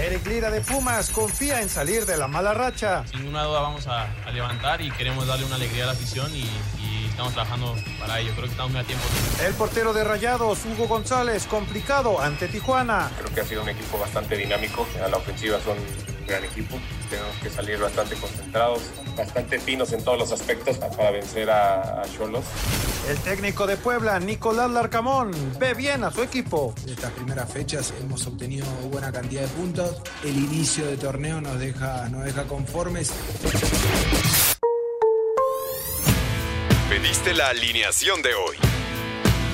Eric Lira de Pumas confía en salir de la mala racha. Sin ninguna duda vamos a, levantar y queremos darle una alegría a la afición y, estamos trabajando para ello. Creo que estamos muy a tiempo. El portero de Rayados, Hugo González, complicado ante Tijuana. Creo que ha sido un equipo bastante dinámico. A la ofensiva son gran equipo. Tenemos que salir bastante concentrados, bastante finos en todos los aspectos para vencer a Cholos. El técnico de Puebla, Nicolás Larcamón, ve bien a su equipo. En estas primeras fechas hemos obtenido buena cantidad de puntos. El inicio de torneo nos deja, nos deja conformes. Pediste la alineación de hoy.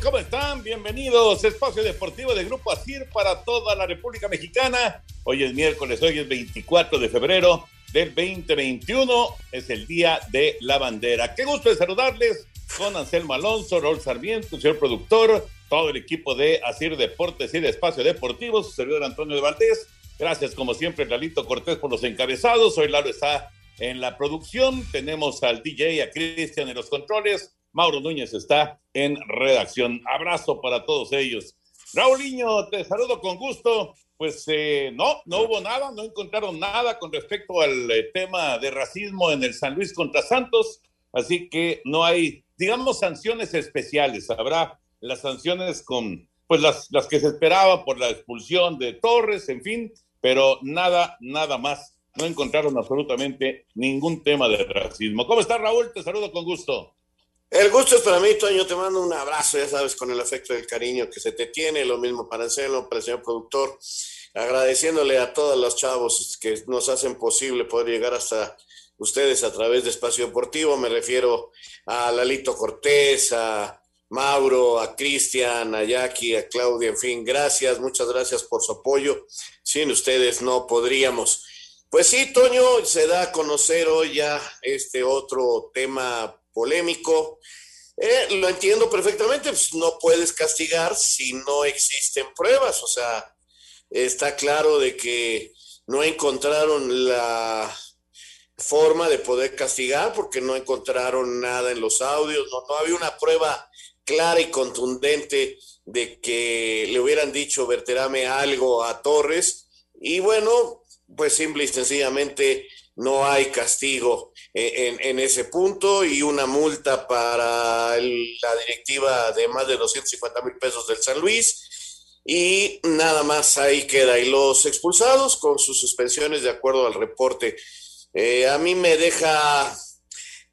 ¿Cómo están? Bienvenidos. Espacio Deportivo de Grupo ASIR para toda la República Mexicana. Hoy es miércoles, hoy es 24 de febrero del 2021. Es el Día de la Bandera. Qué gusto de saludarles con Anselmo Alonso, Raúl Sarmiento, señor productor, todo el equipo de ASIR Deportes y de Espacio Deportivo, su servidor Antonio de Valdés. Gracias, como siempre, Lalito Cortés por los encabezados. Hoy Lalo está en la producción. Tenemos al DJ, a Cristian en los controles. Mauro Núñez está en redacción. Abrazo para todos ellos. Raulinho, te saludo con gusto. Pues eh, no, no hubo nada, no encontraron nada con respecto al eh, tema de racismo en el San Luis contra Santos, así que no hay, digamos, sanciones especiales. Habrá las sanciones con, pues las, las que se esperaba por la expulsión de Torres, en fin, pero nada, nada más. No encontraron absolutamente ningún tema de racismo. ¿Cómo estás, Raúl? Te saludo con gusto. El gusto es para mí, Toño. Te mando un abrazo, ya sabes, con el afecto y el cariño que se te tiene. Lo mismo para Anselmo, para el señor productor. Agradeciéndole a todos los chavos que nos hacen posible poder llegar hasta ustedes a través de Espacio Deportivo. Me refiero a Lalito Cortés, a Mauro, a Cristian, a Jackie, a Claudia, en fin, gracias, muchas gracias por su apoyo. Sin ustedes no podríamos. Pues sí, Toño, se da a conocer hoy ya este otro tema polémico. Eh, lo entiendo perfectamente, pues no puedes castigar si no existen pruebas, o sea, está claro de que no encontraron la forma de poder castigar porque no encontraron nada en los audios, no, no había una prueba clara y contundente de que le hubieran dicho verterame algo a Torres y bueno, pues simple y sencillamente no hay castigo en, ese punto y una multa para la directiva de más de 250 mil pesos del San Luis. Y nada más ahí queda. Y los expulsados con sus suspensiones de acuerdo al reporte. Eh, a mí me deja,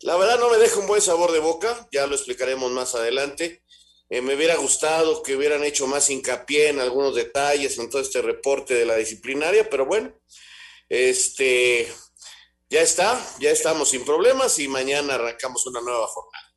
la verdad no me deja un buen sabor de boca, ya lo explicaremos más adelante. Eh, me hubiera gustado que hubieran hecho más hincapié en algunos detalles en todo este reporte de la disciplinaria, pero bueno, este, ya está, ya estamos sin problemas y mañana arrancamos una nueva jornada.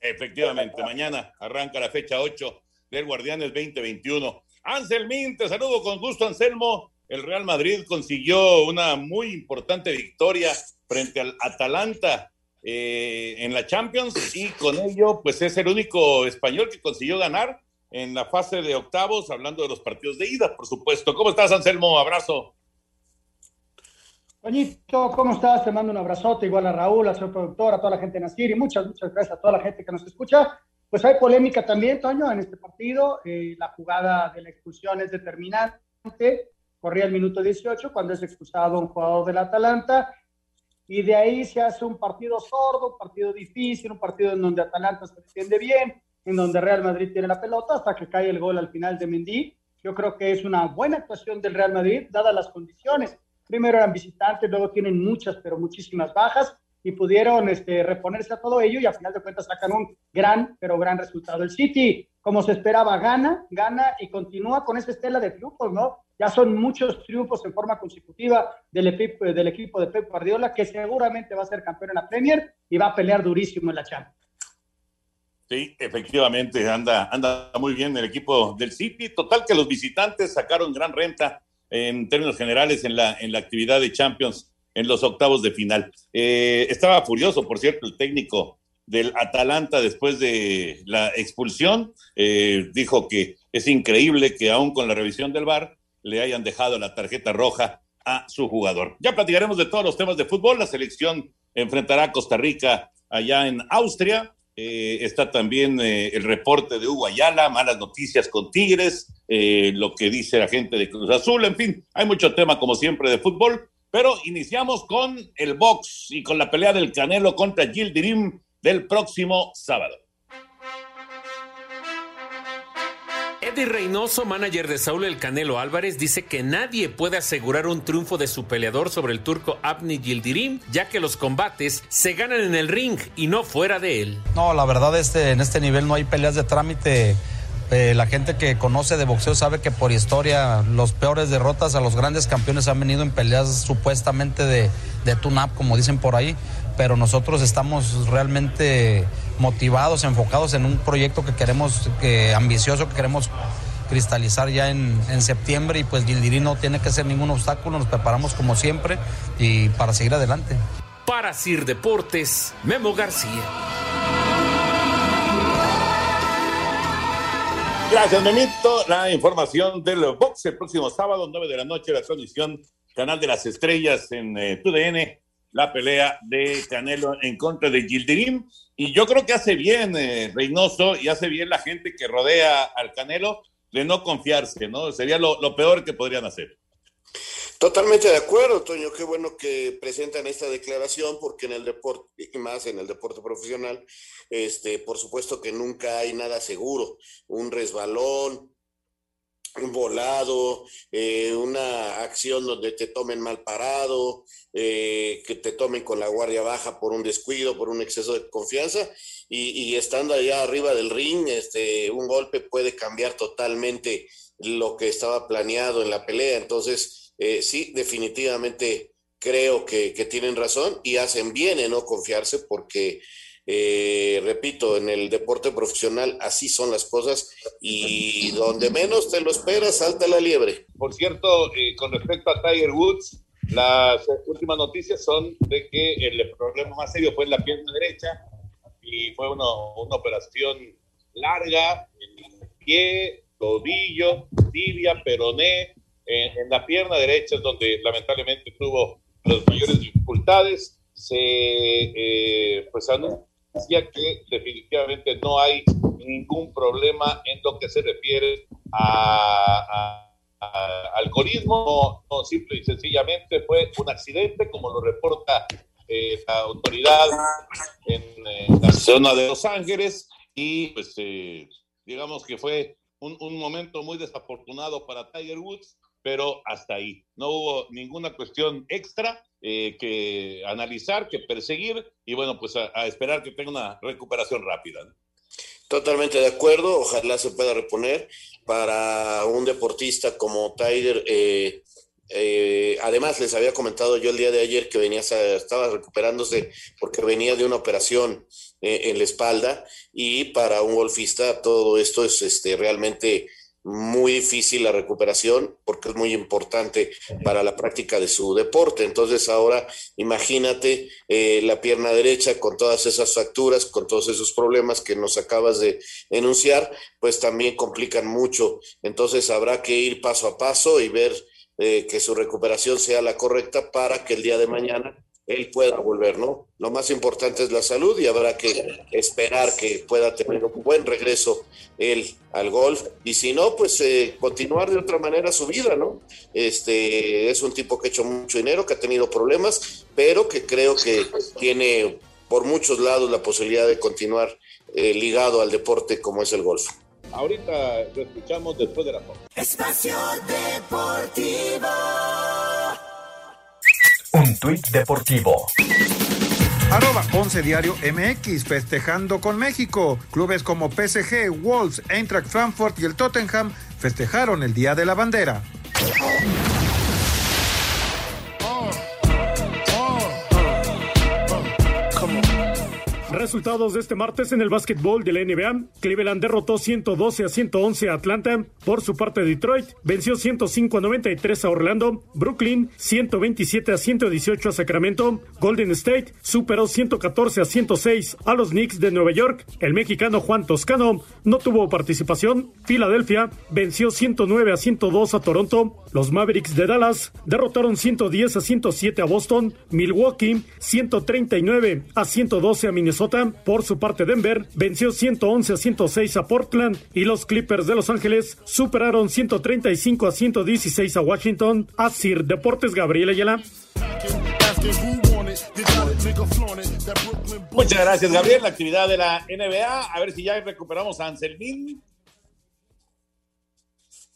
Efectivamente, mañana arranca la fecha 8 del Guardianes 2021. Anselmín, te saludo con gusto, Anselmo. El Real Madrid consiguió una muy importante victoria frente al Atalanta eh, en la Champions y con ello, pues es el único español que consiguió ganar en la fase de octavos, hablando de los partidos de ida, por supuesto. ¿Cómo estás, Anselmo? Abrazo. Toñito, ¿cómo estás? Te mando un abrazote, igual a Raúl, a su productor, a toda la gente de Nasir y muchas, muchas gracias a toda la gente que nos escucha. Pues hay polémica también, Toño, en este partido. Eh, la jugada de la expulsión es determinante. Corría el minuto 18 cuando es expulsado un jugador del Atalanta. Y de ahí se hace un partido sordo, un partido difícil, un partido en donde Atalanta se defiende bien. en donde Real Madrid tiene la pelota hasta que cae el gol al final de Mendy. Yo creo que es una buena actuación del Real Madrid, dadas las condiciones. Primero eran visitantes, luego tienen muchas, pero muchísimas bajas y pudieron este, reponerse a todo ello y al final de cuentas sacan un gran, pero gran resultado. El City, como se esperaba, gana, gana y continúa con esa estela de triunfos, ¿no? Ya son muchos triunfos en forma consecutiva del equipo, del equipo de Pep Guardiola, que seguramente va a ser campeón en la Premier y va a pelear durísimo en la Champions. Sí, efectivamente, anda, anda muy bien el equipo del City. Total que los visitantes sacaron gran renta en términos generales en la, en la actividad de Champions en los octavos de final. Eh, estaba furioso, por cierto, el técnico del Atalanta después de la expulsión. Eh, dijo que es increíble que aún con la revisión del VAR le hayan dejado la tarjeta roja a su jugador. Ya platicaremos de todos los temas de fútbol. La selección enfrentará a Costa Rica allá en Austria. Eh, está también el reporte de Hugo Ayala, malas noticias con Tigres, lo que dice la gente de Cruz Azul, en fin, hay mucho tema como siempre de fútbol. Pero iniciamos con el box y con la pelea del Canelo contra Gil Dirim del próximo sábado. Eddie Reynoso, manager de Saúl El Canelo Álvarez, dice que nadie puede asegurar un triunfo de su peleador sobre el turco Abni Gildirim, ya que los combates se ganan en el ring y no fuera de él. No, la verdad este, en este nivel no hay peleas de trámite eh, la gente que conoce de boxeo sabe que por historia los peores derrotas a los grandes campeones han venido en peleas supuestamente de, de tune-up, como dicen por ahí, pero nosotros estamos realmente motivados, enfocados en un proyecto que queremos, que ambicioso, que queremos cristalizar ya en, en septiembre y pues Gildirí no tiene que ser ningún obstáculo, nos preparamos como siempre y para seguir adelante. Para Sir Deportes, Memo García. Gracias, Memito. La información del box el próximo sábado, 9 de la noche, la transmisión Canal de las Estrellas en eh, TUDN, la pelea de Canelo en contra de Gildirim. Y yo creo que hace bien eh, Reynoso y hace bien la gente que rodea al Canelo de no confiarse, ¿no? Sería lo, lo peor que podrían hacer. Totalmente de acuerdo, Toño. Qué bueno que presentan esta declaración, porque en el deporte, y más en el deporte profesional, este, por supuesto que nunca hay nada seguro. Un resbalón, volado, eh, una acción donde te tomen mal parado, eh, que te tomen con la guardia baja por un descuido, por un exceso de confianza, y, estando allá arriba del ring, este, un golpe puede cambiar totalmente lo que estaba planeado en la pelea. Entonces, eh, sí, definitivamente creo que, tienen razón y hacen bien en no confiarse porque, eh, repito, en el deporte profesional así son las cosas y donde menos te lo esperas, salta la liebre. Por cierto, eh, con respecto a Tiger Woods, las últimas noticias son de que el problema más serio fue en la pierna derecha y fue una, una operación larga en pie, tobillo, tibia, peroné, en, la pierna derecha es donde lamentablemente tuvo las mayores dificultades. Se eh, pues anuncia que definitivamente no hay ningún problema en lo que se refiere a, alcoholismo, no, simple y sencillamente fue un accidente, como lo reporta eh, la autoridad en, la zona de Los Ángeles, y pues eh, digamos que fue un, momento muy desafortunado para Tiger Woods, pero hasta ahí. No hubo ninguna cuestión extra eh, que analizar, que perseguir y bueno, pues a, esperar que tenga una recuperación rápida. Totalmente de acuerdo, ojalá se pueda reponer para un deportista como Tiger. Eh, eh, además, les había comentado yo el día de ayer que venía, estaba recuperándose porque venía de una operación en la espalda y para un golfista todo esto es este, realmente muy difícil la recuperación porque es muy importante para la práctica de su deporte. Entonces ahora imagínate eh, la pierna derecha con todas esas fracturas, con todos esos problemas que nos acabas de enunciar, pues también complican mucho. Entonces habrá que ir paso a paso y ver eh, que su recuperación sea la correcta para que el día de mañana él pueda volver, ¿no? Lo más importante es la salud y habrá que esperar que pueda tener un buen regreso él al golf y si no, pues eh, continuar de otra manera su vida, ¿no? Este es un tipo que ha hecho mucho dinero, que ha tenido problemas, pero que creo que tiene por muchos lados la posibilidad de continuar eh, ligado al deporte como es el golf. Ahorita lo escuchamos después de la foto. Espacio Deportivo. Un tuit deportivo. Arroba Ponce Diario MX festejando con México. Clubes como PSG, Wolves, Eintracht Frankfurt y el Tottenham festejaron el Día de la Bandera. Resultados de este martes en el básquetbol de la NBA. Cleveland derrotó 112 a 111 a Atlanta. Por su parte, Detroit venció 105 a 93 a Orlando. Brooklyn 127 a 118 a Sacramento. Golden State superó 114 a 106 a los Knicks de Nueva York. El mexicano Juan Toscano no tuvo participación. Filadelfia venció 109 a 102 a Toronto. Los Mavericks de Dallas derrotaron 110 a 107 a Boston. Milwaukee 139 a 112 a Minnesota. Por su parte, Denver venció 111 a 106 a Portland y los Clippers de Los Ángeles superaron 135 a 116 a Washington. Así, Deportes Gabriel Ayala. Muchas gracias, Gabriel. La actividad de la NBA. A ver si ya recuperamos a Anselmín.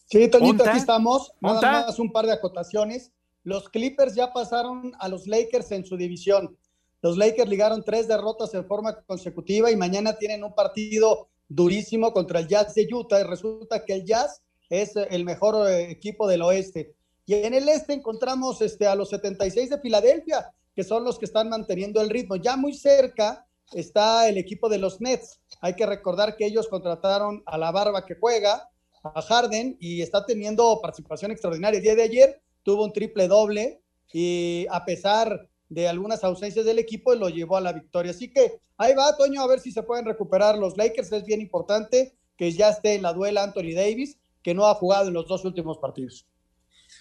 Sí, Toñito, aquí estamos. Nada más un par de acotaciones. Los Clippers ya pasaron a los Lakers en su división. Los Lakers ligaron tres derrotas en forma consecutiva y mañana tienen un partido durísimo contra el Jazz de Utah. Y resulta que el Jazz es el mejor eh, equipo del oeste. Y en el este encontramos este, a los 76 de Filadelfia, que son los que están manteniendo el ritmo. Ya muy cerca está el equipo de los Nets. Hay que recordar que ellos contrataron a la barba que juega, a Harden, y está teniendo participación extraordinaria. El día de ayer tuvo un triple doble y a pesar de algunas ausencias del equipo y lo llevó a la victoria. Así que ahí va, Toño, a ver si se pueden recuperar los Lakers. Es bien importante que ya esté en la duela Anthony Davis, que no ha jugado en los dos últimos partidos.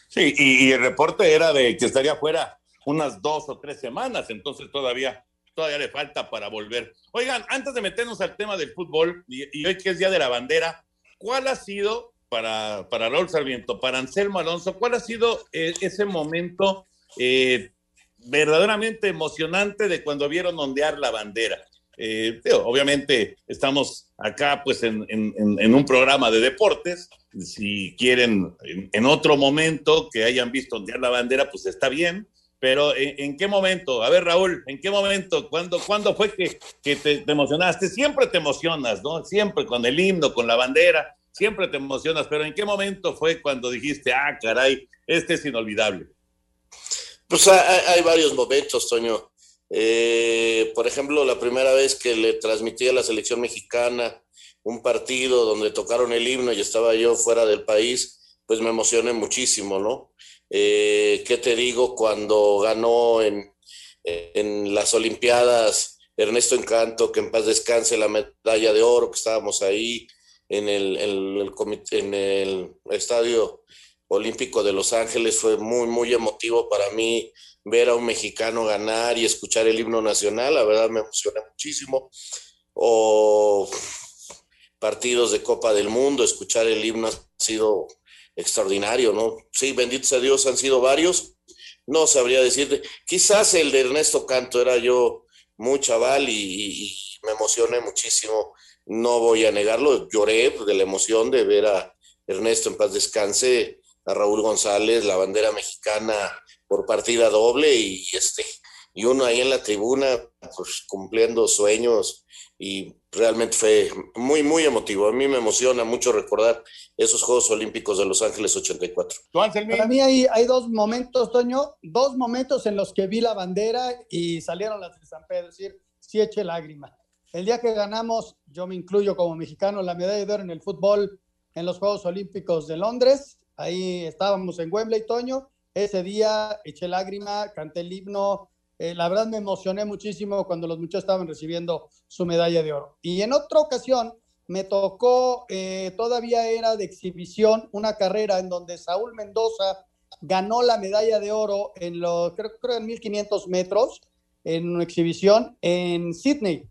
Sí, y, el reporte era de que estaría fuera unas dos o tres semanas, entonces todavía, todavía le falta para volver. Oigan, antes de meternos al tema del fútbol, y, hoy que es Día de la Bandera, ¿cuál ha sido para, para Raúl Sarmiento, para Anselmo Alonso, cuál ha sido eh, ese momento eh, verdaderamente emocionante de cuando vieron ondear la bandera. Eh, obviamente estamos acá pues en, un programa de deportes. Si quieren en, otro momento que hayan visto ondear la bandera, pues está bien. Pero ¿en, qué momento? A ver, Raúl, ¿en qué momento? ¿Cuándo, ¿cuándo fue que, te, te, emocionaste? Siempre te emocionas, ¿no? Siempre con el himno, con la bandera, siempre te emocionas. Pero ¿en qué momento fue cuando dijiste, ah, caray, este es inolvidable? Pues hay, varios momentos, Toño. Eh, por ejemplo, la primera vez que le transmití a la selección mexicana un partido donde tocaron el himno y estaba yo fuera del país, pues me emocioné muchísimo, ¿no? Eh, ¿Qué te digo cuando ganó en, en las Olimpiadas Ernesto Encanto, que en paz descanse la medalla de oro, que estábamos ahí en el, el, en el estadio Olímpico de Los Ángeles fue muy, muy emotivo para mí ver a un mexicano ganar y escuchar el himno nacional, la verdad me emociona muchísimo. O partidos de Copa del Mundo, escuchar el himno ha sido extraordinario, ¿no? Sí, bendito sea Dios, han sido varios. No sabría decirte, quizás el de Ernesto Canto era yo muy chaval y, y me emocioné muchísimo. No voy a negarlo, lloré de la emoción de ver a Ernesto en paz descanse a Raúl González, la bandera mexicana por partida doble y este y uno ahí en la tribuna pues cumpliendo sueños y realmente fue muy muy emotivo. A mí me emociona mucho recordar esos Juegos Olímpicos de Los Ángeles 84. Para mí hay, hay dos momentos, Toño, dos momentos en los que vi la bandera y salieron las de San Pedro, es decir, sí eché lágrima. El día que ganamos, yo me incluyo como mexicano, la medalla de oro en el fútbol en los Juegos Olímpicos de Londres, Ahí estábamos en Wembley, Toño. Ese día eché lágrima, canté el himno. Eh, la verdad me emocioné muchísimo cuando los muchachos estaban recibiendo su medalla de oro. Y en otra ocasión me tocó, eh, todavía era de exhibición, una carrera en donde Saúl Mendoza ganó la medalla de oro en los, creo, creo en 1500 metros, en una exhibición en Sydney.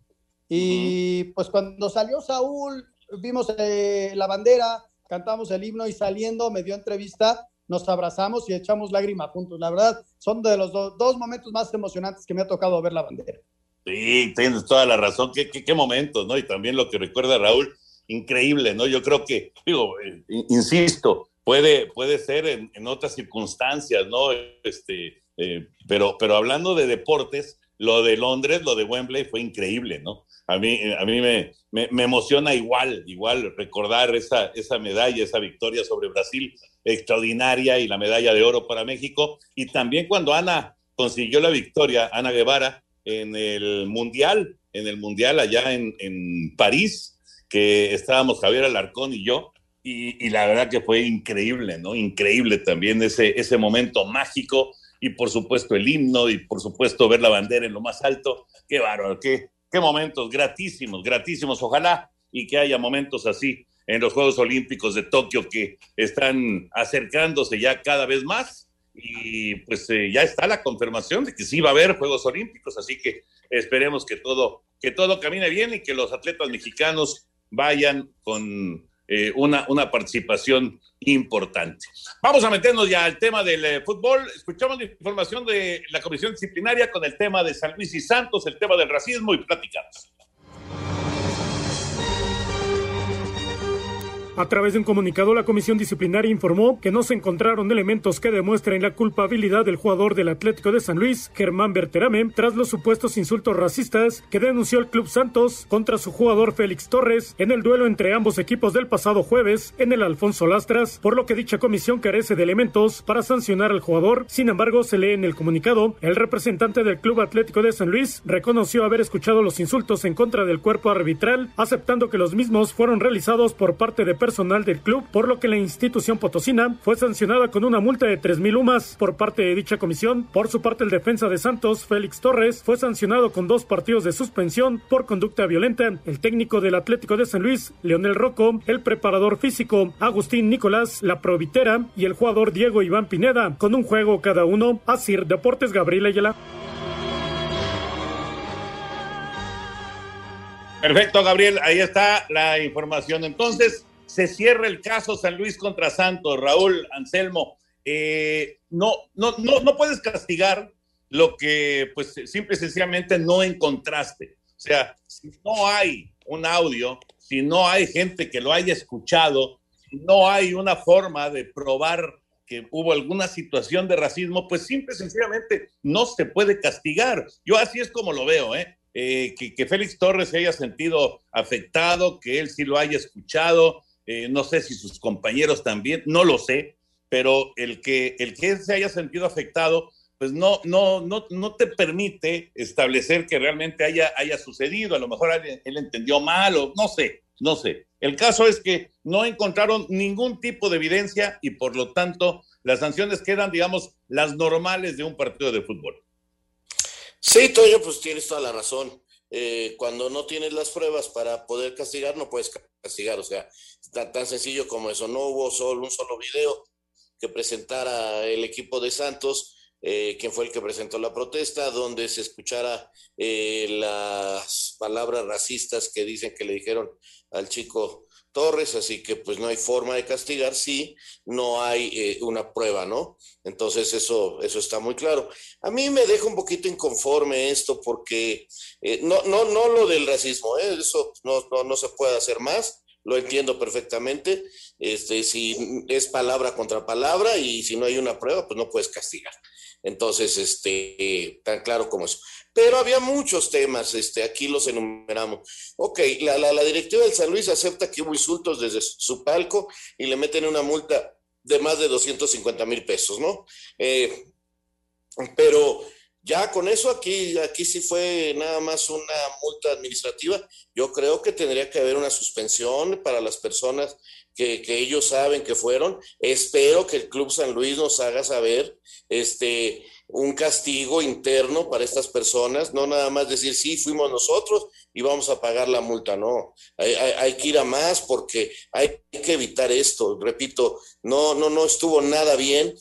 Y pues cuando salió Saúl, vimos eh, la bandera, cantamos el himno y saliendo me dio entrevista, nos abrazamos y echamos lágrimas juntos. La verdad, son de los dos momentos más emocionantes que me ha tocado ver la bandera. Sí, tienes toda la razón. Qué, qué, qué ¿no? Y también lo que recuerda Raúl, increíble, ¿no? Yo creo que, digo, eh, insisto, puede, puede ser en, en, otras circunstancias, ¿no? Este, eh, pero, pero hablando de deportes, lo de Londres, lo de Wembley fue increíble, ¿no? A mí, a mí me, me, me, emociona igual, igual recordar esa, esa medalla, esa victoria sobre Brasil extraordinaria y la medalla de oro para México. Y también cuando Ana consiguió la victoria, Ana Guevara, en el Mundial, en el Mundial allá en, en París, que estábamos Javier Alarcón y yo, y, y, la verdad que fue increíble, ¿no? Increíble también ese, ese momento mágico y por supuesto el himno y por supuesto ver la bandera en lo más alto. Qué bárbaro, qué, qué momentos gratísimos, gratísimos. Ojalá y que haya momentos así en los Juegos Olímpicos de Tokio que están acercándose ya cada vez más y pues eh, ya está la confirmación de que sí va a haber Juegos Olímpicos, así que esperemos que todo, que todo camine bien y que los atletas mexicanos vayan con eh, una, una participación importante. Vamos a meternos ya al tema del eh, fútbol. Escuchamos la información de la Comisión Disciplinaria con el tema de San Luis y Santos, el tema del racismo y platicamos. A través de un comunicado, la comisión disciplinaria informó que no se encontraron elementos que demuestren la culpabilidad del jugador del Atlético de San Luis, Germán Berterame, tras los supuestos insultos racistas que denunció el Club Santos contra su jugador Félix Torres en el duelo entre ambos equipos del pasado jueves en el Alfonso Lastras, por lo que dicha comisión carece de elementos para sancionar al jugador. Sin embargo, se lee en el comunicado, el representante del Club Atlético de San Luis reconoció haber escuchado los insultos en contra del cuerpo arbitral, aceptando que los mismos fueron realizados por parte de personal del club, por lo que la institución potosina fue sancionada con una multa de 3.000 UMAS por parte de dicha comisión. Por su parte, el defensa de Santos, Félix Torres, fue sancionado con dos partidos de suspensión por conducta violenta. El técnico del Atlético de San Luis, Leonel Rocco, el preparador físico, Agustín Nicolás, la provitera y el jugador Diego Iván Pineda, con un juego cada uno. Asir Deportes Gabriel Ayala. Perfecto, Gabriel, ahí está la información. Entonces, se cierra el caso San Luis contra Santos, Raúl Anselmo. Eh, no, no, no, no puedes castigar lo que, pues, simple y sencillamente no encontraste. O sea, si no hay un audio, si no hay gente que lo haya escuchado, si no hay una forma de probar que hubo alguna situación de racismo, pues simple y sencillamente no se puede castigar. Yo así es como lo veo, ¿eh? Eh, que, que, Félix Torres se haya sentido afectado, que él sí lo haya escuchado, eh, no sé si sus compañeros también, no lo sé, pero el que, el que se haya sentido afectado, pues no, no, no, no te permite establecer que realmente haya, haya sucedido, a lo mejor él, entendió mal o no sé, no sé. El caso es que no encontraron ningún tipo de evidencia y por lo tanto las sanciones quedan, digamos, las normales de un partido de fútbol. Sí, Toño, pues tienes toda la razón. Eh, cuando no tienes las pruebas para poder castigar, no puedes castigar. O sea, tan, tan sencillo como eso. No hubo solo un solo video que presentara el equipo de Santos, eh, quien fue el que presentó la protesta, donde se escuchara eh, las palabras racistas que dicen que le dijeron al chico Torres, así que pues no hay forma de castigar si no hay eh, una prueba, ¿no? Entonces eso, eso está muy claro. A mí me deja un poquito inconforme esto porque eh, no, no, no lo del racismo, ¿eh? eso no, no, no se puede hacer más, lo entiendo perfectamente, este, si es palabra contra palabra y si no hay una prueba, pues no puedes castigar. Entonces, este, tan claro como eso. Pero había muchos temas, este, aquí los enumeramos. Ok, la, la, directiva del San Luis acepta que hubo insultos desde su palco y le meten una multa de más de 250 mil pesos, ¿no? Eh, pero ya con eso aquí, aquí sí fue nada más una multa administrativa. Yo creo que tendría que haber una suspensión para las personas que, ellos saben que fueron. Espero que el Club San Luis nos haga saber este, un castigo interno para estas personas, no nada más decir, sí, fuimos nosotros y vamos a pagar la multa, no. Hay, hay, hay que ir a más porque hay que evitar esto. Repito, no, no, no estuvo nada bien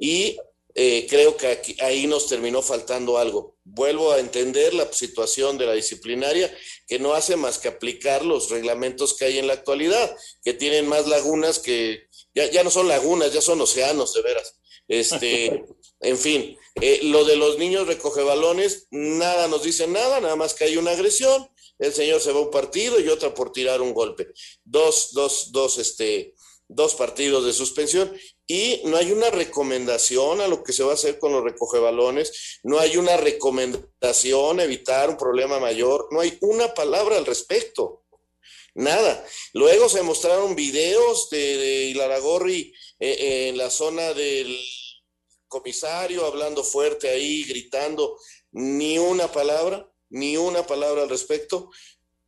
y eh, creo que aquí, ahí nos terminó faltando algo. Vuelvo a entender la situación de la disciplinaria, que no hace más que aplicar los reglamentos que hay en la actualidad, que tienen más lagunas que, ya, ya no son lagunas, ya son océanos, de veras. Este, en fin, eh, lo de los niños recoge balones, nada nos dice nada, nada más que hay una agresión, el señor se va a un partido y otra por tirar un golpe. Dos, dos, dos, este, dos partidos de suspensión y no hay una recomendación a lo que se va a hacer con los recoge balones, no hay una recomendación evitar un problema mayor, no hay una palabra al respecto. Nada. Luego se mostraron videos de, de Hilaragorri eh, en la zona del comisario hablando fuerte ahí, gritando, ni una palabra, ni una palabra al respecto.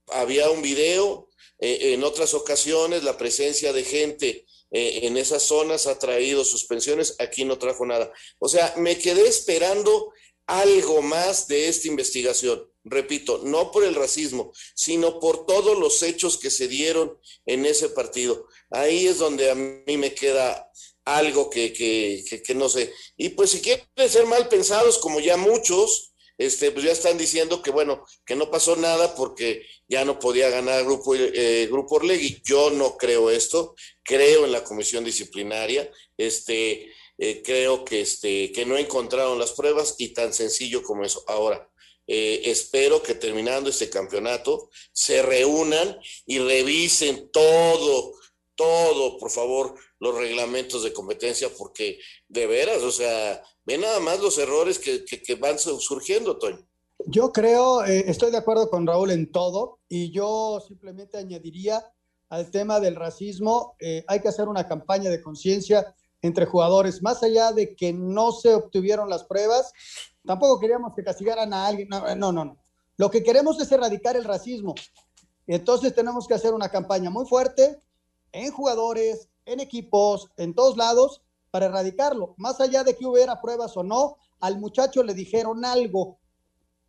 Había un video, eh, en otras ocasiones la presencia de gente eh, en esas zonas ha traído suspensiones, aquí no trajo nada. O sea, me quedé esperando algo más de esta investigación. Repito, no por el racismo, sino por todos los hechos que se dieron en ese partido. Ahí es donde a mí me queda algo que, que, que, no sé. Y pues si quieren ser mal pensados, como ya muchos, este, pues ya están diciendo que bueno, que no pasó nada porque ya no podía ganar Grupo, eh, Grupo Orlegui. Yo no creo esto, creo en la comisión disciplinaria, este, eh, creo que, este, que no encontraron las pruebas y tan sencillo como eso. Ahora, eh, espero que terminando este campeonato se reúnan y revisen todo, todo, por favor, los reglamentos de competencia, porque de veras, o sea, ve nada más los errores que, que, van surgiendo, Toño. Yo creo, eh, estoy de acuerdo con Raúl en todo, y yo simplemente añadiría al tema del racismo, eh, hay que hacer una campaña de conciencia entre jugadores, más allá de que no se obtuvieron las pruebas, tampoco queríamos que castigaran a alguien, no, no, no. Lo que queremos es erradicar el racismo. Entonces tenemos que hacer una campaña muy fuerte en jugadores, en equipos, en todos lados, para erradicarlo. Más allá de que hubiera pruebas o no, al muchacho le dijeron algo.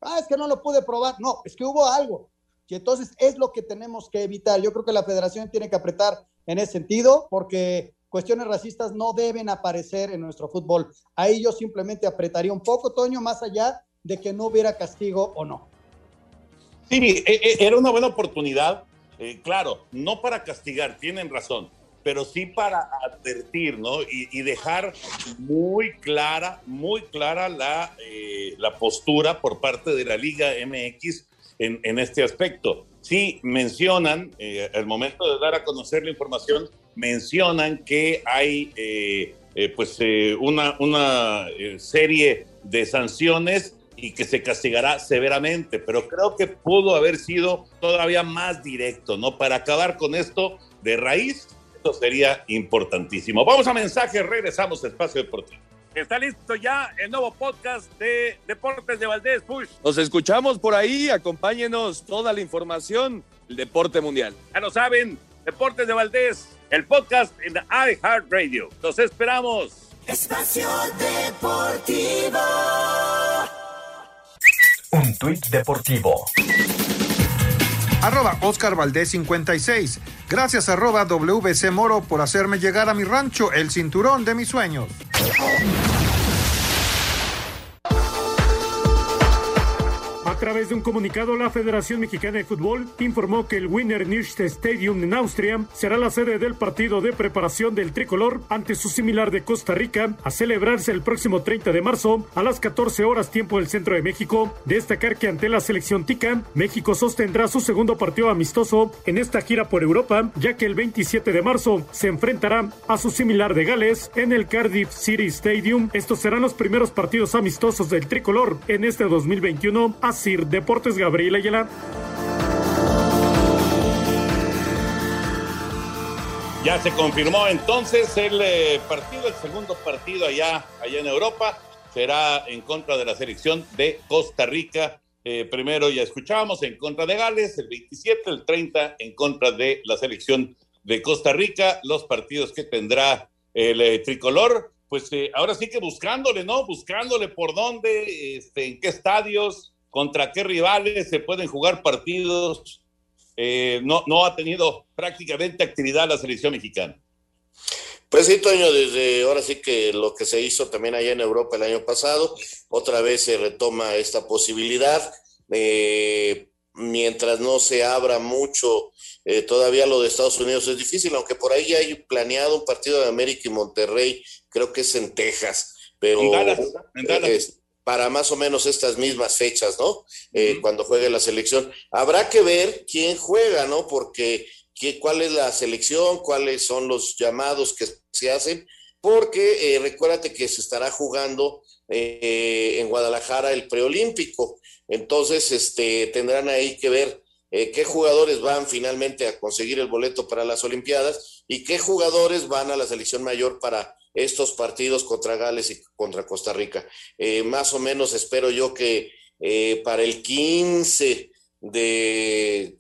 Ah, es que no lo pude probar. No, es que hubo algo. Y entonces es lo que tenemos que evitar. Yo creo que la federación tiene que apretar en ese sentido, porque cuestiones racistas no deben aparecer en nuestro fútbol. Ahí yo simplemente apretaría un poco, Toño, más allá de que no hubiera castigo o no. Sí, e, e, era una buena oportunidad, eh, claro, no para castigar, tienen razón, pero sí para advertir, ¿no? Y, dejar muy clara, muy clara la, eh, la postura por parte de la Liga MX en, en este aspecto. Sí, mencionan, eh, al momento de dar a conocer la información, mencionan que hay eh, eh, pues una, una serie de sanciones y que se castigará severamente, pero creo que pudo haber sido todavía más directo, ¿no? Para acabar con esto de raíz sería importantísimo. Vamos a mensajes, regresamos a Espacio Deportivo. Está listo ya el nuevo podcast de Deportes de Valdés Push. Nos escuchamos por ahí, acompáñenos toda la información del deporte mundial. Ya lo saben, Deportes de Valdés, el podcast en iHeartRadio. Los esperamos. Espacio Deportivo. Un tuit deportivo arroba Oscar Valdés 56. Gracias arroba WC Moro por hacerme llegar a mi rancho, el cinturón de mis sueños. A través de un comunicado, la Federación Mexicana de Fútbol informó que el Wiener Neustadt Stadium en Austria será la sede del partido de preparación del tricolor ante su similar de Costa Rica, a celebrarse el próximo 30 de marzo a las 14 horas tiempo del centro de México. Destacar que ante la selección tica, México sostendrá su segundo partido amistoso en esta gira por Europa, ya que el 27 de marzo se enfrentará a su similar de Gales en el Cardiff City Stadium. Estos serán los primeros partidos amistosos del tricolor en este 2021. Deportes Gabriel Ayala. Ya se confirmó entonces el eh, partido, el segundo partido allá, allá en Europa, será en contra de la selección de Costa Rica. Eh, primero ya escuchábamos en contra de Gales, el 27, el 30 en contra de la selección de Costa Rica, los partidos que tendrá el eh, tricolor, pues ahora sí que buscándole, ¿no? Buscándole por dónde, este, en qué estadios, contra qué rivales se pueden jugar partidos. Eh, no, no ha tenido prácticamente actividad la selección mexicana. Pues sí, Toño, desde ahora sí que lo que se hizo también allá en Europa el año pasado, otra vez se retoma esta posibilidad. Eh, mientras no se abra mucho eh, todavía lo de Estados Unidos es difícil, aunque por ahí hay planeado un partido de América y Monterrey, creo que es en Texas, pero para más o menos estas mismas fechas, ¿no? Eh, cuando juegue la selección. Habrá que ver quién juega, ¿no? Porque cuál es la selección, cuáles son los llamados que se hacen, porque eh, recuérdate que se estará jugando en Guadalajara el preolímpico. Entonces, este, tendrán ahí que ver eh, qué jugadores van finalmente a conseguir el boleto para las Olimpiadas y qué jugadores van a la selección mayor para estos partidos contra Gales y contra Costa Rica. Eh, más o menos espero yo que eh, para el 15 de,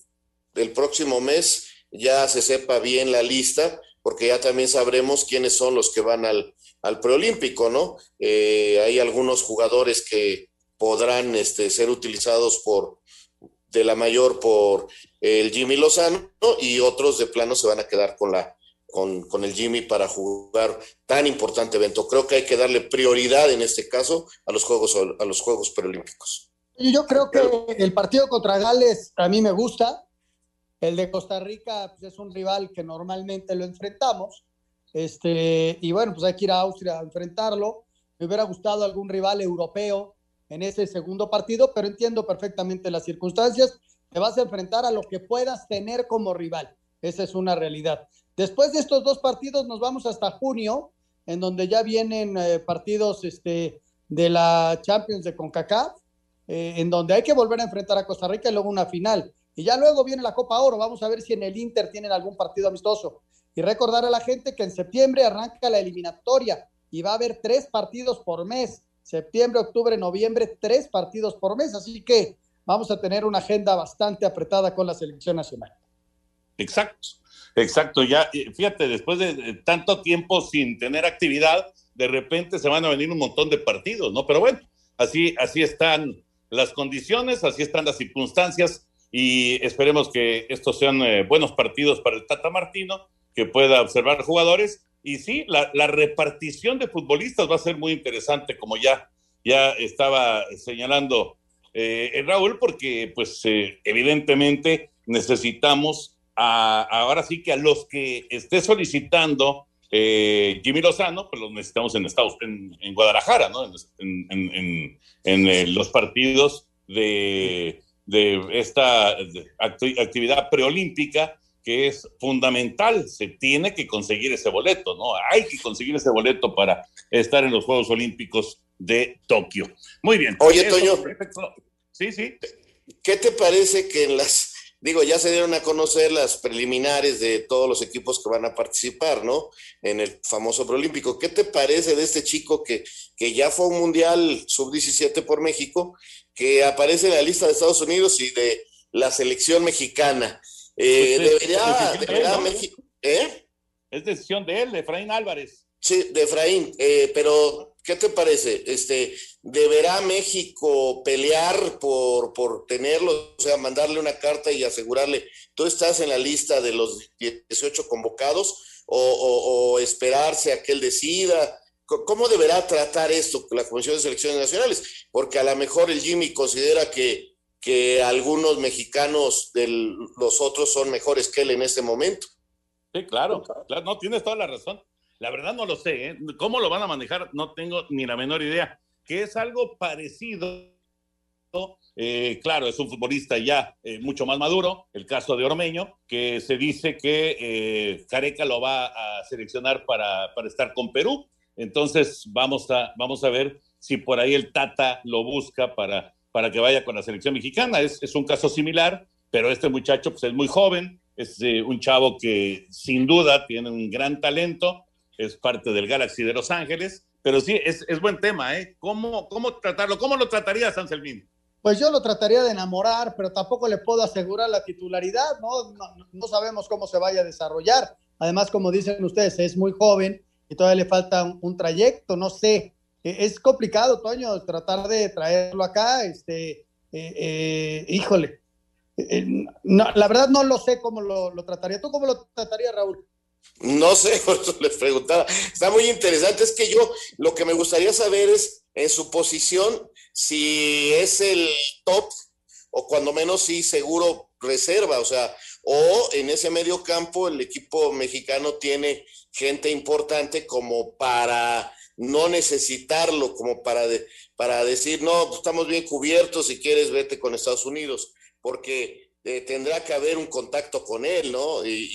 del próximo mes ya se sepa bien la lista, porque ya también sabremos quiénes son los que van al, al preolímpico, ¿no? hay algunos jugadores que podrán este, ser utilizados por, de la mayor por el Jimmy Lozano y otros de plano se van a quedar con la con, con, el Jimmy para jugar tan importante evento. Creo que hay que darle prioridad en este caso a los Juegos a los Juegos Preolímpicos. Yo creo que el partido contra Gales a mí me gusta. El de Costa Rica pues, es un rival que normalmente lo enfrentamos. Este, y bueno, pues hay que ir a Austria a enfrentarlo. Me hubiera gustado algún rival europeo en ese segundo partido, pero entiendo perfectamente las circunstancias. Te vas a enfrentar a lo que puedas tener como rival. Esa es una realidad. Después de estos dos partidos nos vamos hasta junio, en donde ya vienen eh, partidos este, de la Champions de CONCACAF, eh, en donde hay que volver a enfrentar a Costa Rica y luego una final. Y ya luego viene la Copa Oro. Vamos a ver si en el Inter tienen algún partido amistoso. Y recordar a la gente que en septiembre arranca la eliminatoria y va a haber tres partidos por mes septiembre, octubre, noviembre, tres partidos por mes, así que vamos a tener una agenda bastante apretada con la selección nacional. Exacto, exacto, ya fíjate, después de tanto tiempo sin tener actividad, de repente se van a venir un montón de partidos, ¿no? Pero bueno, así, así están las condiciones, así están las circunstancias y esperemos que estos sean eh, buenos partidos para el Tata Martino, que pueda observar jugadores y sí, la, repartición de futbolistas va a ser muy interesante, como ya, ya estaba señalando eh, Raúl, porque pues eh, evidentemente necesitamos ahora sí que a los que esté solicitando eh, Jimmy Lozano, pues los necesitamos en Estados en, en Guadalajara, ¿no? En, en los partidos de, de esta actividad preolímpica que es fundamental. Se tiene que conseguir ese boleto, ¿no? Hay que conseguir ese boleto para estar en los Juegos Olímpicos de Tokio. Muy bien. Oye, Toño. Sí, sí. ¿Qué te parece que en las, digo, ya se dieron a conocer las preliminares de todos los equipos que van a participar, ¿no? En el famoso preolímpico. ¿Qué te parece de este chico que, que ya fue un mundial sub-17 por México, que aparece en la lista de Estados Unidos y de la selección mexicana? Eh, pues debería, México. ¿Eh? Es decisión de él, de Efraín Álvarez. Sí, de Efraín, eh, pero ¿qué te parece? Este, ¿Deberá México pelear por, por tenerlo, o sea, mandarle una carta y asegurarle, tú estás en la lista de los 18 convocados o, esperarse a que él decida? ¿Cómo deberá tratar esto la Comisión de Selecciones Nacionales? Porque a lo mejor el Jimmy considera que que algunos mexicanos de los otros son mejores que él en este momento. Sí, claro, claro, no, tienes toda la razón. La verdad no lo sé, ¿eh? ¿cómo lo van a manejar? No tengo ni la menor idea. Que es algo parecido, eh, claro, es un futbolista ya eh, mucho más maduro, el caso de Ormeño, que se dice que Careca lo va a seleccionar para, para estar con Perú. Entonces vamos a, vamos a ver si por ahí el Tata lo busca para para que vaya con la selección mexicana. Es, es un caso similar, pero este muchacho pues, es muy joven, es eh, un chavo que sin duda tiene un gran talento, es parte del Galaxy de Los Ángeles, pero sí, es, es buen tema, ¿eh? ¿Cómo, ¿Cómo tratarlo? ¿Cómo lo tratarías, Anselmín? Pues yo lo trataría de enamorar, pero tampoco le puedo asegurar la titularidad, ¿no? No, sabemos cómo se vaya a desarrollar. Además, como dicen ustedes, es muy joven y todavía le falta un, trayecto, no sé eh, es complicado, Toño, tratar de traerlo acá, este, eh, eh, híjole, la verdad no lo sé cómo lo, trataría. ¿Tú cómo lo tratarías, Raúl? No sé, por eso les preguntaba. Está muy interesante. Es que yo lo que me gustaría saber es en su posición si es el top o cuando menos sí seguro reserva, o sea, o en ese medio campo el equipo mexicano tiene gente importante como para no necesitarlo, como para, para decir, no, pues, estamos bien cubiertos, si quieres vete con Estados Unidos, porque eh, tendrá que haber un contacto con él, ¿no? Y,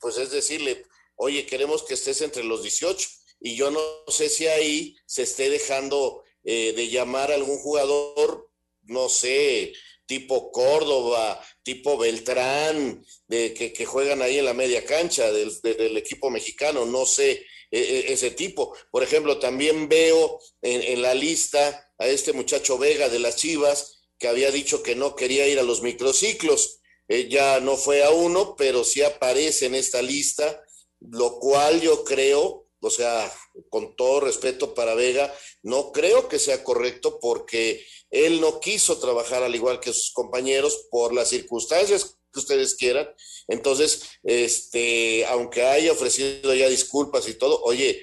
pues es decirle, oye, queremos que estés entre los 18, y yo no sé si ahí se esté dejando eh, de llamar a algún jugador, no sé, tipo Córdoba, tipo Beltrán, de, que, juegan ahí en la media cancha del, equipo mexicano, no sé, e, e, ese tipo. Por ejemplo, también veo en, en, la lista a este muchacho Vega de las Chivas, que había dicho que no quería ir a los microciclos. Eh, ya no fue a uno, pero sí aparece en esta lista, lo cual yo creo o sea, con todo respeto para Vega, no creo que sea correcto porque él no quiso trabajar al igual que sus compañeros por las circunstancias que ustedes quieran. Entonces, este, aunque haya ofrecido ya disculpas y todo, oye,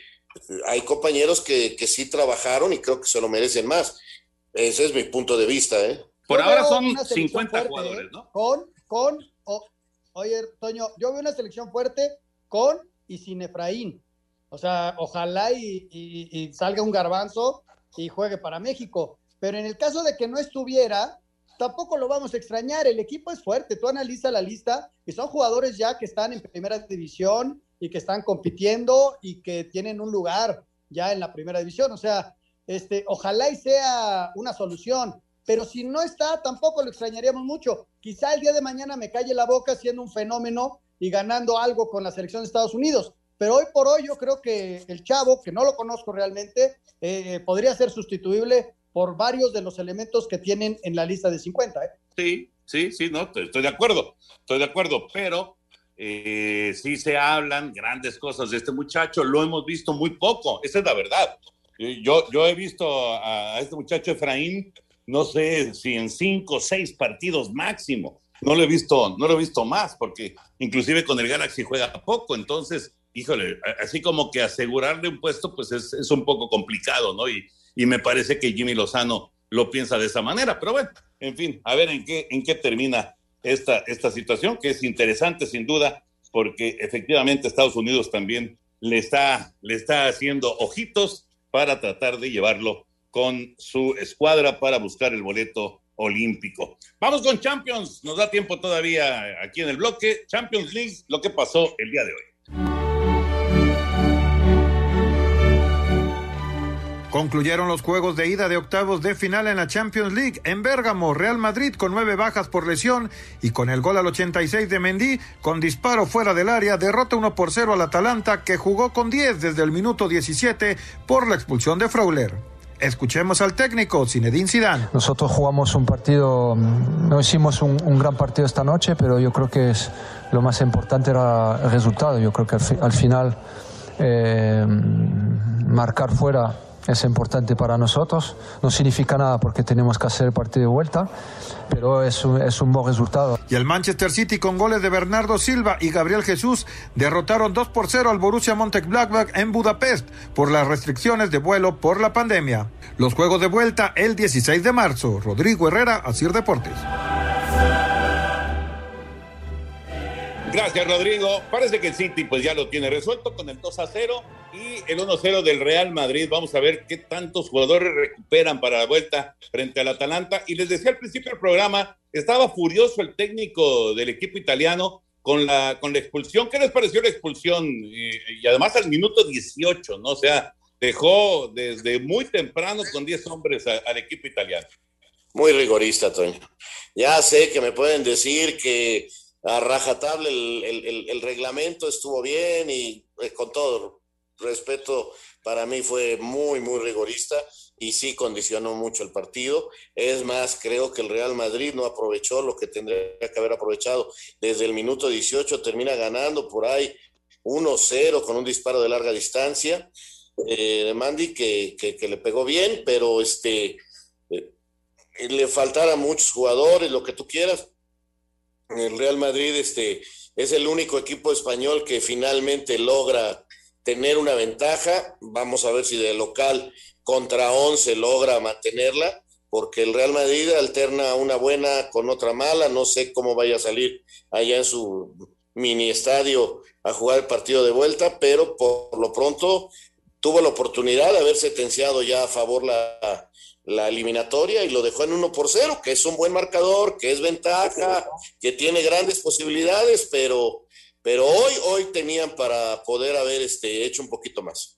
hay compañeros que, que sí trabajaron y creo que se lo merecen más. Ese es mi punto de vista, ¿eh? Por yo ahora son 50 fuerte, jugadores, ¿no? Con, con, oh, oye, Toño, yo veo una selección fuerte con y sin Efraín. O sea, ojalá y, salga un garbanzo y juegue para México. Pero en el caso de que no estuviera, tampoco lo vamos a extrañar. El equipo es fuerte. Tú analiza la lista y son jugadores ya que están en primera división y que están compitiendo y que tienen un lugar ya en la primera división. O sea, este, ojalá y sea una solución. Pero si no está, tampoco lo extrañaríamos mucho. Quizá el día de mañana me calle la boca siendo un fenómeno y ganando algo con la selección de Estados Unidos pero hoy por hoy yo creo que el chavo, que no lo conozco realmente, eh, podría ser sustituible por varios de los elementos que tienen en la lista de 50. ¿eh? Sí, sí, sí, no, estoy de acuerdo, estoy de acuerdo, pero eh, sí se hablan grandes cosas de este muchacho, lo hemos visto muy poco, esa es la verdad. Yo, yo he visto a este muchacho Efraín, no sé si en cinco o seis partidos máximo. No lo he visto, no lo he visto más, porque inclusive con el Galaxy juega poco, entonces híjole, así como que asegurarle un puesto, pues es, un poco complicado, ¿no? Y, y, me parece que Jimmy Lozano lo piensa de esa manera, pero bueno, en fin, a ver en qué, en qué termina esta, esta situación, que es interesante sin duda, porque efectivamente Estados Unidos también le está, le está haciendo ojitos para tratar de llevarlo con su escuadra para buscar el boleto olímpico. Vamos con Champions, nos da tiempo todavía aquí en el bloque. Champions League, lo que pasó el día de hoy. Concluyeron los juegos de ida de octavos de final en la Champions League en Bérgamo, Real Madrid con nueve bajas por lesión y con el gol al 86 de Mendy con disparo fuera del área derrota 1 por 0 al Atalanta que jugó con 10 desde el minuto 17 por la expulsión de Frauler. Escuchemos al técnico Zinedine Zidane. Nosotros jugamos un partido, no hicimos un, un, gran partido esta noche, pero yo creo que es lo más importante era el resultado. Yo creo que al, fi, al final eh, marcar fuera es importante para nosotros. No significa nada porque tenemos que hacer el partido de vuelta, pero es un, es un buen resultado. Y el Manchester City con goles de Bernardo Silva y Gabriel Jesús derrotaron 2 por 0 al Borussia Mönchengladbach en Budapest por las restricciones de vuelo por la pandemia. Los juegos de vuelta el 16 de marzo. Rodrigo Herrera, Asir Deportes. Gracias, Rodrigo. Parece que el City pues ya lo tiene resuelto con el 2 a 0 y el 1 0 del Real Madrid. Vamos a ver qué tantos jugadores recuperan para la vuelta frente al Atalanta. Y les decía al principio del programa, estaba furioso el técnico del equipo italiano con la, con la expulsión. ¿Qué les pareció la expulsión? Y, y además al minuto 18, ¿no? O sea, dejó desde muy temprano con 10 hombres a, al equipo italiano. Muy rigorista, Toño. Ya sé que me pueden decir que a rajatable el, el, el, reglamento estuvo bien y eh, con todo respeto para mí fue muy muy rigorista y sí condicionó mucho el partido. Es más, creo que el Real Madrid no aprovechó lo que tendría que haber aprovechado. Desde el minuto 18 termina ganando por ahí 1-0 con un disparo de larga distancia eh, de Mandy que, que, le pegó bien, pero este eh, le faltaron muchos jugadores, lo que tú quieras el Real Madrid este, es el único equipo español que finalmente logra tener una ventaja. Vamos a ver si de local contra 11 logra mantenerla, porque el Real Madrid alterna una buena con otra mala, no sé cómo vaya a salir allá en su mini estadio a jugar el partido de vuelta, pero por lo pronto tuvo la oportunidad de haber sentenciado ya a favor la, la eliminatoria y lo dejó en uno por cero, que es un buen marcador, que es ventaja, que tiene grandes posibilidades, pero, pero hoy, hoy tenían para poder haber este, hecho un poquito más.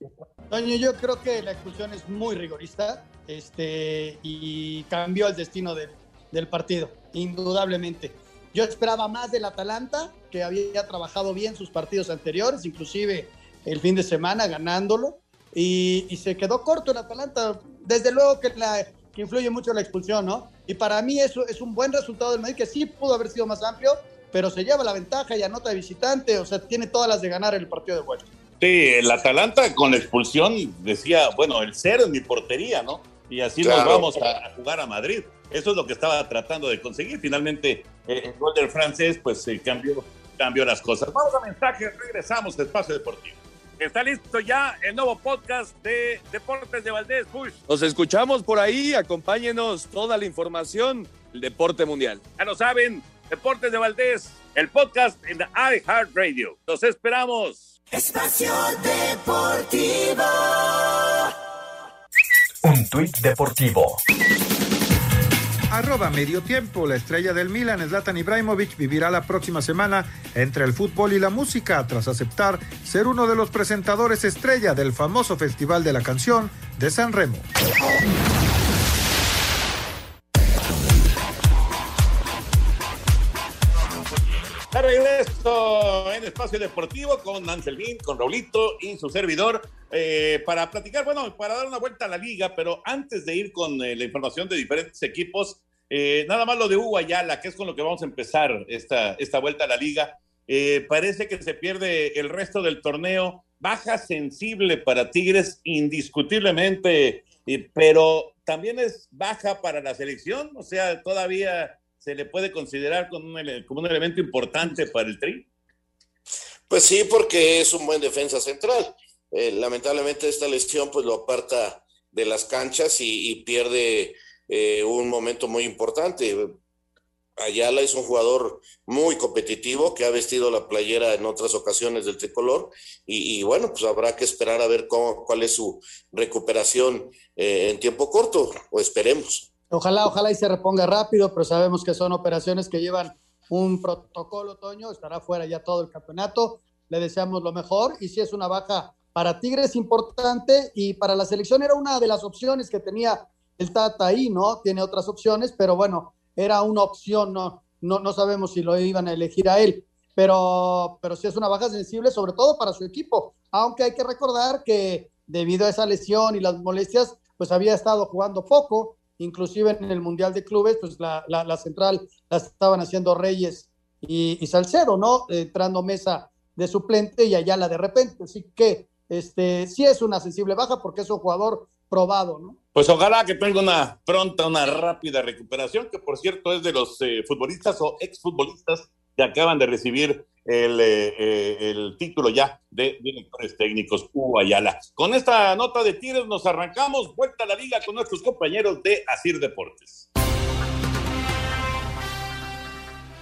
Toño, yo creo que la expulsión es muy rigorista este, y cambió el destino del, del partido, indudablemente. Yo esperaba más del Atalanta, que había trabajado bien sus partidos anteriores, inclusive el fin de semana ganándolo, y, y se quedó corto el Atalanta. Desde luego que, la, que influye mucho la expulsión, ¿no? Y para mí eso es un buen resultado del Madrid, que sí pudo haber sido más amplio, pero se lleva la ventaja y anota de visitante, o sea, tiene todas las de ganar el partido de vuelta. Sí, el Atalanta con la expulsión decía, bueno, el cero en mi portería, ¿no? Y así Claro. nos vamos a, a jugar a Madrid. Eso es lo que estaba tratando de conseguir. Finalmente, eh, el gol del francés, pues eh, cambió, cambió las cosas. Vamos a mensajes, regresamos a Espacio Deportivo. Está listo ya el nuevo podcast de Deportes de Valdés Bush. Nos escuchamos por ahí, acompáñenos toda la información del deporte mundial. Ya lo saben, Deportes de Valdés, el podcast en iHeartRadio. Los esperamos. Espacio Deportivo. Un tuit deportivo. Arroba medio tiempo. La estrella del Milan, Zlatan Ibrahimovic, vivirá la próxima semana entre el fútbol y la música tras aceptar ser uno de los presentadores estrella del famoso Festival de la Canción de San Remo. Regreso en Espacio Deportivo con Anselmín, con Raulito y su servidor eh, para platicar, bueno, para dar una vuelta a la liga, pero antes de ir con eh, la información de diferentes equipos, eh, nada más lo de Hugo Ayala, que es con lo que vamos a empezar esta, esta vuelta a la liga. Eh, parece que se pierde el resto del torneo, baja sensible para Tigres, indiscutiblemente, pero también es baja para la selección, o sea, todavía se le puede considerar como un, elemento importante para el tri. Pues sí, porque es un buen defensa central. Eh, lamentablemente esta lesión pues lo aparta de las canchas y, pierde eh, un momento muy importante. Ayala es un jugador muy competitivo que ha vestido la playera en otras ocasiones del tricolor y, y bueno, pues habrá que esperar a ver cómo, cuál es su recuperación eh, en tiempo corto, o esperemos. Ojalá, ojalá y se reponga rápido, pero sabemos que son operaciones que llevan un protocolo, Toño, estará fuera ya todo el campeonato, le deseamos lo mejor y si es una baja para Tigres importante y para la selección era una de las opciones que tenía el Tata ahí, ¿no? Tiene otras opciones, pero bueno, era una opción, no, no, no sabemos si lo iban a elegir a él, pero, pero sí es una baja sensible, sobre todo para su equipo, aunque hay que recordar que debido a esa lesión y las molestias, pues había estado jugando poco, inclusive en el Mundial de Clubes, pues la, la, la central la estaban haciendo Reyes y, y Salcedo, ¿no? Entrando mesa de suplente y Ayala de repente, así que este sí es una sensible baja porque es un jugador probado, ¿no? Pues ojalá que tenga una pronta, una rápida recuperación, que por cierto es de los eh, futbolistas o exfutbolistas que acaban de recibir el, eh, eh, el título ya de directores técnicos Hugo Ayala. Con esta nota de Tigres nos arrancamos, vuelta a la liga con nuestros compañeros de Asir Deportes.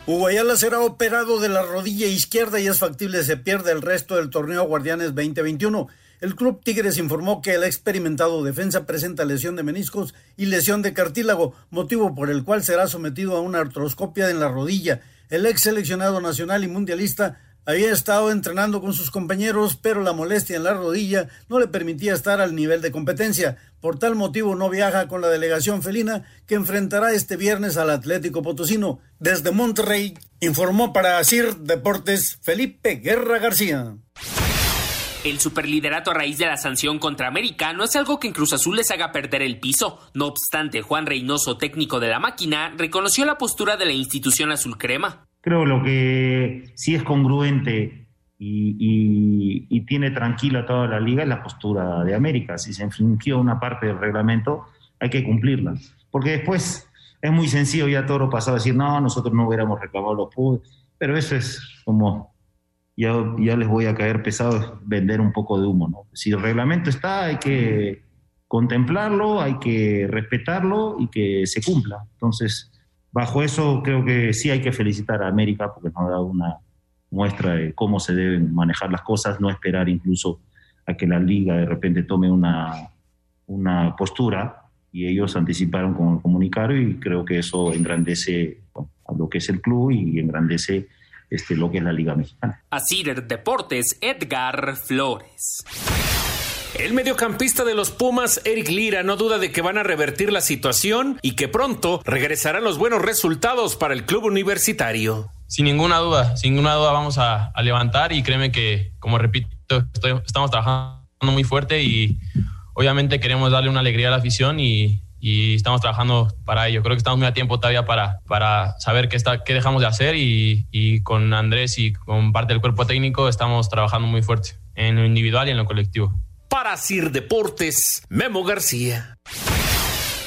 Hugo Ayala será operado de la rodilla izquierda y es factible se pierde el resto del torneo Guardianes 2021. El club Tigres informó que el experimentado defensa presenta lesión de meniscos y lesión de cartílago, motivo por el cual será sometido a una artroscopia en la rodilla. El ex seleccionado nacional y mundialista había estado entrenando con sus compañeros, pero la molestia en la rodilla no le permitía estar al nivel de competencia. Por tal motivo no viaja con la delegación felina que enfrentará este viernes al Atlético Potosino. Desde Monterrey informó para Asir Deportes Felipe Guerra García. El superliderato a raíz de la sanción contra América no es algo que en Cruz Azul les haga perder el piso. No obstante, Juan Reynoso, técnico de la máquina, reconoció la postura de la institución azul crema. Creo lo que sí es congruente y, tiene tranquila toda la liga es la postura de América. Si se infringió una parte del reglamento, hay que cumplirla. Porque después es muy sencillo ya todo lo pasado decir, no, nosotros no hubiéramos reclamado los puntos. Pero eso es como, ya, ya les voy a caer pesado, vender un poco de humo. ¿no? Si el reglamento está, hay que, contemplarlo, hay que respetarlo y que se cumpla. Entonces, bajo eso creo que sí hay que felicitar a América porque nos ha dado una muestra de cómo se deben manejar las cosas, no esperar incluso a que la liga de repente tome una, una postura y ellos anticiparon con el comunicado y creo que eso engrandece a lo que es el club y engrandece este, lo que es la Liga Mexicana. Así Deportes, Edgar Flores. El mediocampista de los Pumas, Eric Lira, no duda de que van a revertir la situación y que pronto regresarán los buenos resultados para el club universitario. Sin ninguna duda, sin ninguna duda vamos a, levantar y créeme que, como repito, estamos trabajando muy fuerte y obviamente queremos darle una alegría a la afición y, estamos trabajando para ello. Creo que estamos muy a tiempo todavía para, para saber qué, está, qué dejamos de hacer y, y con Andrés y con parte del cuerpo técnico estamos trabajando muy fuerte en lo individual y en lo colectivo. Para Sir Deportes, Memo García.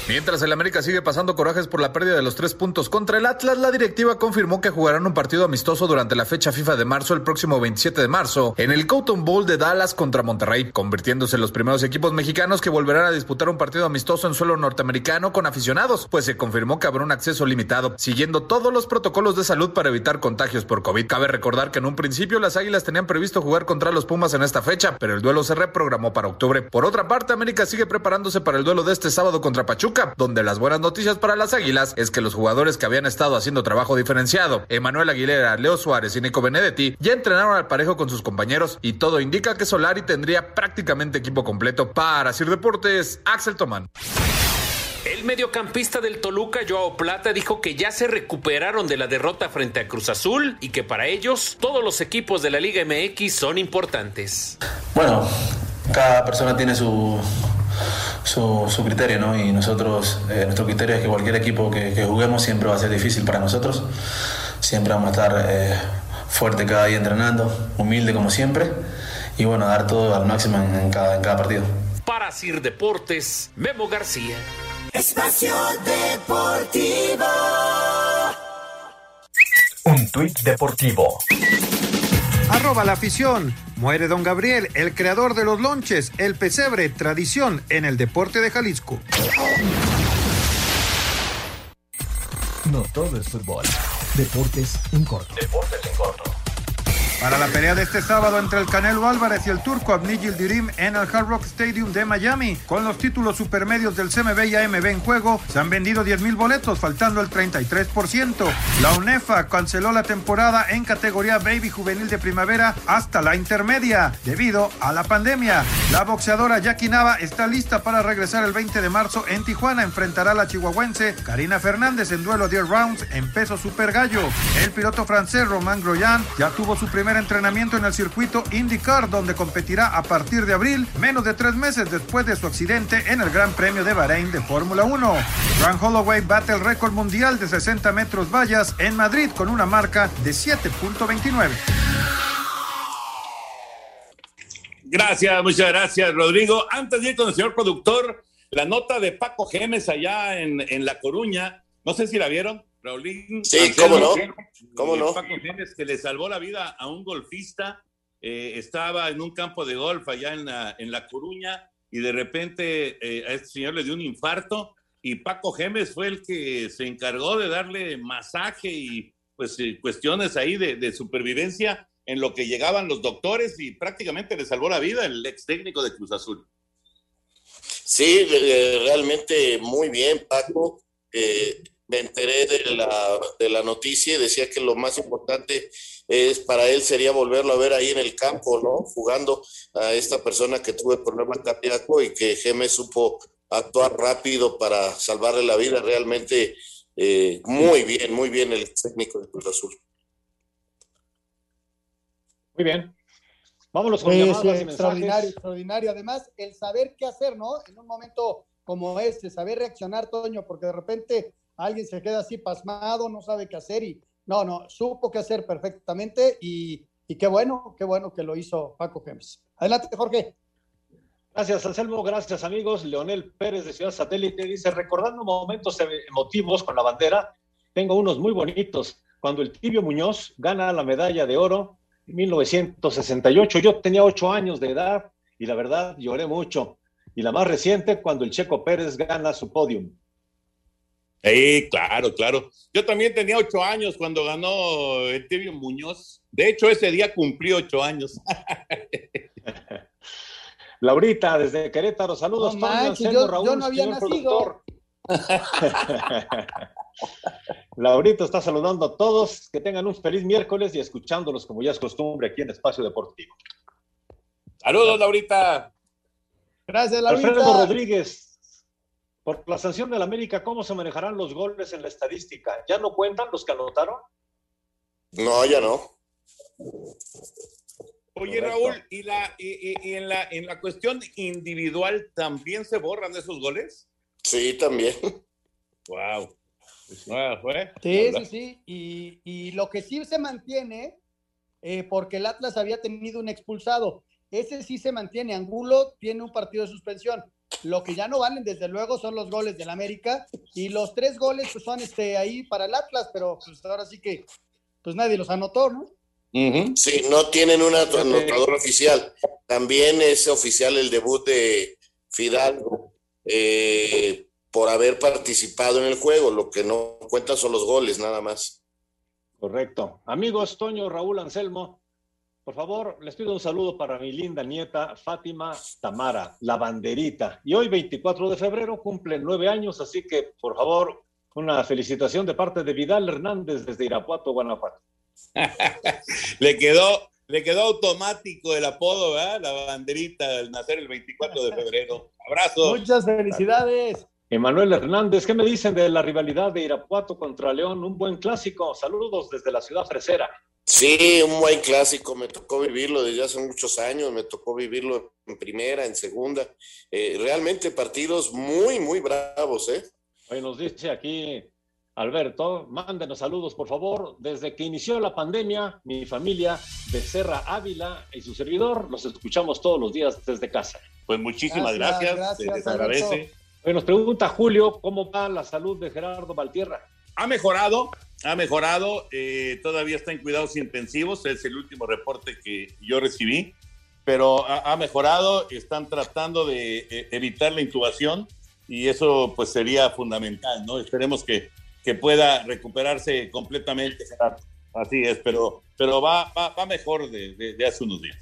Mientras el América sigue pasando corajes por la pérdida de los tres puntos contra el Atlas, la directiva confirmó que jugarán un partido amistoso durante la fecha FIFA de marzo el próximo 27 de marzo en el Cotton Bowl de Dallas contra Monterrey, convirtiéndose en los primeros equipos mexicanos que volverán a disputar un partido amistoso en suelo norteamericano con aficionados, pues se confirmó que habrá un acceso limitado, siguiendo todos los protocolos de salud para evitar contagios por COVID. Cabe recordar que en un principio las Águilas tenían previsto jugar contra los Pumas en esta fecha, pero el duelo se reprogramó para octubre. Por otra parte, América sigue preparándose para el duelo de este sábado contra Pachuca donde las buenas noticias para las Águilas es que los jugadores que habían estado haciendo trabajo diferenciado, Emanuel Aguilera, Leo Suárez y Nico Benedetti, ya entrenaron al parejo con sus compañeros y todo indica que Solari tendría prácticamente equipo completo para Sir Deportes, Axel Tomán. El mediocampista del Toluca, Joao Plata, dijo que ya se recuperaron de la derrota frente a Cruz Azul y que para ellos todos los equipos de la Liga MX son importantes. Bueno, cada persona tiene su, su, criterio, ¿no? Y nosotros, eh, nuestro criterio es que cualquier equipo que, juguemos siempre va a ser difícil para nosotros. Siempre vamos a estar eh, fuerte cada día entrenando, humilde como siempre, y bueno, dar todo al máximo en, cada, en cada partido. Para Sir Deportes, Memo García. Espacio Deportivo. Un tuit deportivo. Arroba la afición. Muere don Gabriel, el creador de los lonches, el pesebre, tradición en el deporte de Jalisco. No todo es fútbol. Deportes en corto. Deportes en corto. Para la pelea de este sábado entre el Canelo Álvarez y el turco Abni Dirim en el Hard Rock Stadium de Miami, con los títulos supermedios del CMB y AMB en juego, se han vendido 10 mil boletos, faltando el 33%. La UNEFA canceló la temporada en categoría Baby Juvenil de Primavera hasta la intermedia, debido a la pandemia. La boxeadora Jackie Nava está lista para regresar el 20 de marzo en Tijuana. Enfrentará a la chihuahuense Karina Fernández en duelo 10 rounds en peso super gallo. El piloto francés Romain Groyan ya tuvo su primer entrenamiento en el circuito IndyCar, donde competirá a partir de abril, menos de tres meses después de su accidente en el Gran Premio de Bahrein de Fórmula 1. Grant Holloway bate el récord mundial de 60 metros vallas en Madrid con una marca de 7.29. Gracias, muchas gracias, Rodrigo. Antes de ir con el señor productor, la nota de Paco Gemes allá en, en La Coruña, no sé si la vieron. Raulín. Sí, cómo no. ¿Cómo no? Paco que le salvó la vida a un golfista. Eh, estaba en un campo de golf allá en La, en la Coruña y de repente eh, a este señor le dio un infarto y Paco Gemes fue el que se encargó de darle masaje y pues eh, cuestiones ahí de, de, supervivencia en lo que llegaban los doctores y prácticamente le salvó la vida el ex técnico de Cruz Azul. Sí, realmente muy bien, Paco me enteré de la, de la noticia y decía que lo más importante es para él sería volverlo a ver ahí en el campo, ¿no? Jugando a esta persona que tuvo el problema cardíaco y que Geme supo actuar rápido para salvarle la vida. Realmente eh, muy bien, muy bien el técnico de Cruz Azul. Muy bien. Vámonos con pues, extraordinario, extraordinario. Además, el saber qué hacer, ¿no? En un momento como este, saber reaccionar, Toño, porque de repente alguien se queda así pasmado, no sabe qué hacer y no, no, supo qué hacer perfectamente y, qué bueno, qué bueno que lo hizo Paco Gems. Adelante, Jorge. Gracias, Anselmo. Gracias, amigos. Leonel Pérez de Ciudad Satélite dice, recordando momentos emotivos con la bandera, tengo unos muy bonitos. Cuando el Tibio Muñoz gana la medalla de oro en 1968, yo tenía ocho años de edad y la verdad lloré mucho. y la más reciente cuando el Checo Pérez gana su podium. Sí, claro, claro. Yo también tenía ocho años cuando ganó el Tibio Muñoz. De hecho, ese día cumplí ocho años. Laurita, desde Querétaro, saludos. No Toño, manches, Anselmo, yo- Raúl, yo no había nacido. productor. Laurita está saludando a todos, que tengan un feliz miércoles y escuchándolos como ya es costumbre aquí en Espacio Deportivo. Saludos, Laurita. Gracias, Alfredo Laurita. Rodríguez, por la sanción del América, ¿cómo se manejarán los goles en la estadística? ¿Ya no cuentan los que anotaron? No, ya no. Oye, Correcto. Raúl, ¿y, la, y, y- y en, la, en la cuestión individual también se borran esos goles? Sí, también. Wow. Ah, fue. Sí, sí, sí. Y, y lo que sí se mantiene, eh, porque el Atlas había tenido un expulsado, ese sí se mantiene. Angulo tiene un partido de suspensión. Lo que ya no valen, desde luego, son los goles del América. Y los tres goles pues, son este, ahí para el Atlas, pero pues ahora sí que pues nadie los anotó, ¿no? Sí, no tienen un anotador oficial. También es oficial el debut de Fidalgo eh, por haber participado en el juego. Lo que no cuenta son los goles, nada más. Correcto. Amigos, Toño, Raúl, Anselmo, por favor, les pido un saludo para mi linda nieta Fátima Tamara, la banderita. Y hoy, 24 de febrero, cumple nueve años, así que, por favor, una felicitación de parte de Vidal Hernández desde Irapuato, Guanajuato. le quedó, le quedó automático el apodo, ¿verdad? La banderita al nacer el 24 de febrero. Abrazo. Muchas felicidades. Emanuel Hernández, ¿qué me dicen de la rivalidad de Irapuato contra León? Un buen clásico. Saludos desde la ciudad fresera. Sí, un buen clásico. Me tocó vivirlo desde hace muchos años. Me tocó vivirlo en primera, en segunda. Eh, realmente partidos muy, muy bravos, ¿eh? Hoy nos dice aquí Alberto, mándenos saludos por favor. Desde que inició la pandemia, mi familia Becerra Ávila y su servidor los escuchamos todos los días desde casa. Pues muchísimas Gracias, gracias. gracias, se les agradece. Hoy nos pregunta Julio, ¿cómo va la salud de Gerardo Valtierra? Ha mejorado, ha mejorado. eh, todavía está en cuidados intensivos. Es el último reporte que yo recibí. Pero ha, ha mejorado. Están tratando de eh, evitar la intubación. Y eso pues sería fundamental, ¿no? Esperemos que, que pueda recuperarse completamente. Así es, pero, pero va, va, va mejor de, de- de hace unos días.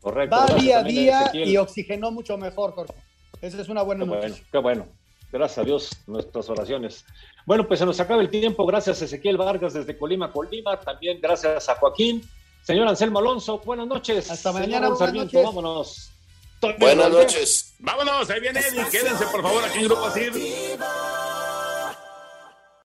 Correcto. Va día a día y oxigenó mucho mejor, Jorge. Esa es una buena Qué noticia. bueno, qué bueno. Gracias a Dios, nuestras oraciones. Bueno, pues se nos acaba el tiempo. Gracias a Ezequiel Vargas desde Colima, Colima. También gracias a Joaquín. Señor Anselmo Alonso, buenas noches. Hasta mañana, buenas Sarmiento, noches. Vámonos. Buenas noches. Vámonos, ahí viene Eddie. Quédense por favor aquí en Grupo Asir.